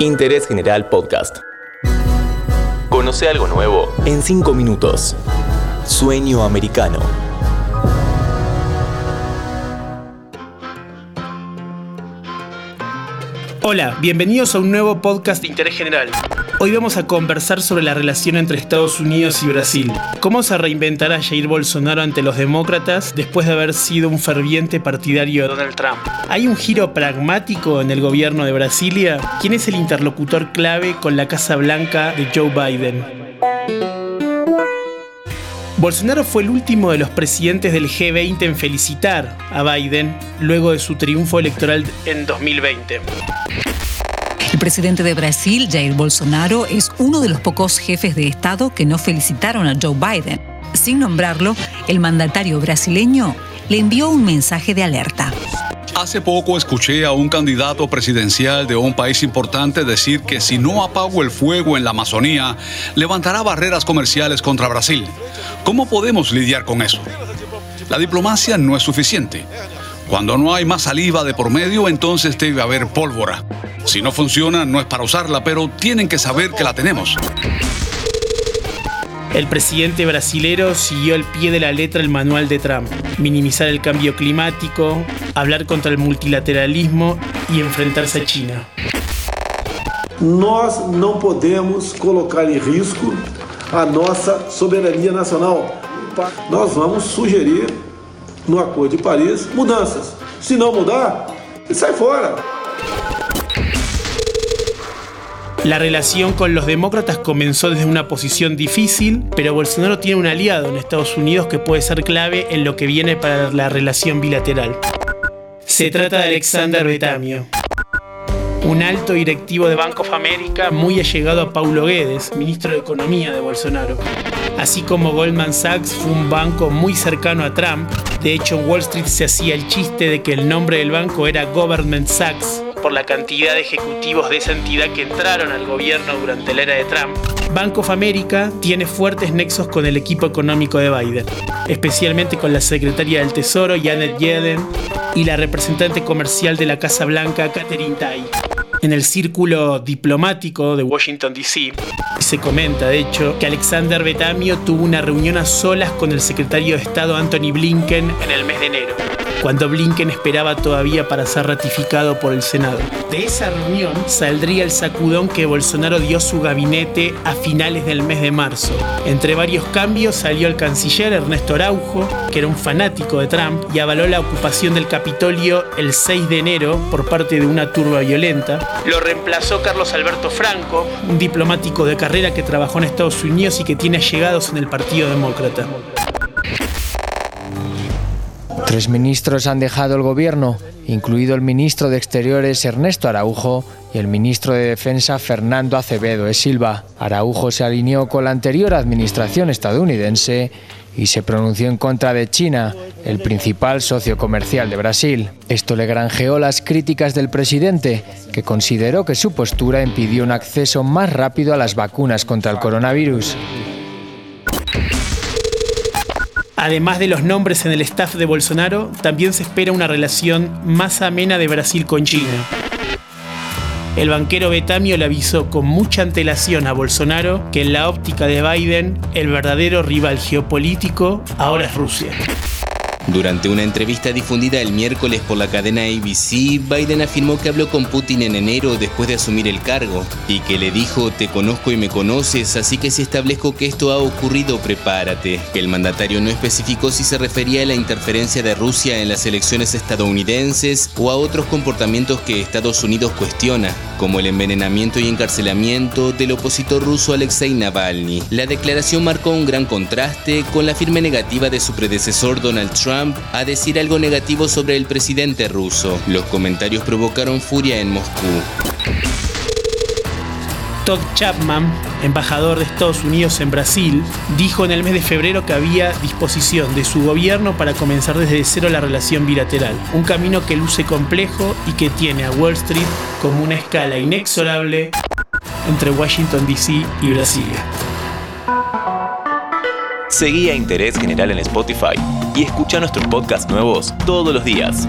Interés General Podcast. Conoce algo nuevo en 5 minutos. Sueño americano. Hola, bienvenidos a un nuevo podcast de interés general. Hoy vamos a conversar sobre la relación entre Estados Unidos y Brasil. ¿Cómo se reinventará Jair Bolsonaro ante los demócratas después de haber sido un ferviente partidario de Donald Trump? ¿Hay un giro pragmático en el gobierno de Brasilia? ¿Quién es el interlocutor clave con la Casa Blanca de Joe Biden? Bolsonaro fue el último de los presidentes del G20 en felicitar a Biden luego de su triunfo electoral en 2020. El presidente de Brasil, Jair Bolsonaro, es uno de los pocos jefes de Estado que no felicitaron a Joe Biden. Sin nombrarlo, el mandatario brasileño le envió un mensaje de alerta. Hace poco escuché a un candidato presidencial de un país importante decir que si no apago el fuego en la Amazonía, levantará barreras comerciales contra Brasil. ¿Cómo podemos lidiar con eso? La diplomacia no es suficiente. Cuando no hay más saliva de por medio, entonces debe haber pólvora. Si no funciona, no es para usarla, pero tienen que saber que la tenemos. El presidente brasilero siguió al pie de la letra el manual de Trump, minimizar el cambio climático, hablar contra el multilateralismo y enfrentarse a China. Nós não podemos colocar em risco a nossa soberania nacional. Nós vamos sugerir no Acordo de Paris mudanças. Se não mudar, sai fora. La relación con los demócratas comenzó desde una posición difícil, pero Bolsonaro tiene un aliado en Estados Unidos que puede ser clave en lo que viene para la relación bilateral. Se trata de Alexander Betamio, un alto directivo de Bank of America muy allegado a Paulo Guedes, ministro de Economía de Bolsonaro. Así como Goldman Sachs fue un banco muy cercano a Trump, de hecho Wall Street se hacía el chiste de que el nombre del banco era Government Sachs, por la cantidad de ejecutivos de esa entidad que entraron al gobierno durante la era de Trump, Bank of America tiene fuertes nexos con el equipo económico de Biden, especialmente con la secretaria del Tesoro, Janet Yellen, y la representante comercial de la Casa Blanca, Catherine Tai. En el círculo diplomático de Washington, D.C., se comenta, de hecho, que Alexander Betamio tuvo una reunión a solas con el secretario de Estado Anthony Blinken en el mes de enero cuando Blinken esperaba todavía para ser ratificado por el Senado. De esa reunión saldría el sacudón que Bolsonaro dio su gabinete a finales del mes de marzo. Entre varios cambios salió el canciller Ernesto Araujo, que era un fanático de Trump y avaló la ocupación del Capitolio el 6 de enero por parte de una turba violenta. Lo reemplazó Carlos Alberto Franco, un diplomático de carrera que trabajó en Estados Unidos y que tiene allegados en el Partido Demócrata. Tres ministros han dejado el gobierno, incluido el ministro de Exteriores Ernesto Araujo y el ministro de Defensa Fernando Acevedo de Silva. Araujo se alineó con la anterior administración estadounidense y se pronunció en contra de China, el principal socio comercial de Brasil. Esto le granjeó las críticas del presidente, que consideró que su postura impidió un acceso más rápido a las vacunas contra el coronavirus. Además de los nombres en el staff de Bolsonaro, también se espera una relación más amena de Brasil con China. El banquero Betamio le avisó con mucha antelación a Bolsonaro que en la óptica de Biden el verdadero rival geopolítico ahora es Rusia. Durante una entrevista difundida el miércoles por la cadena ABC, Biden afirmó que habló con Putin en enero después de asumir el cargo y que le dijo te conozco y me conoces, así que si establezco que esto ha ocurrido, prepárate. Que el mandatario no especificó si se refería a la interferencia de Rusia en las elecciones estadounidenses o a otros comportamientos que Estados Unidos cuestiona, como el envenenamiento y encarcelamiento del opositor ruso Alexei Navalny. La declaración marcó un gran contraste con la firme negativa de su predecesor Donald Trump a decir algo negativo sobre el presidente ruso. Los comentarios provocaron furia en Moscú. Todd Chapman, embajador de Estados Unidos en Brasil, dijo en el mes de febrero que había disposición de su gobierno para comenzar desde cero la relación bilateral, un camino que luce complejo y que tiene a Wall Street como una escala inexorable entre Washington, D.C. y Brasilia. Seguí a Interés General en Spotify y escucha nuestros podcasts nuevos todos los días.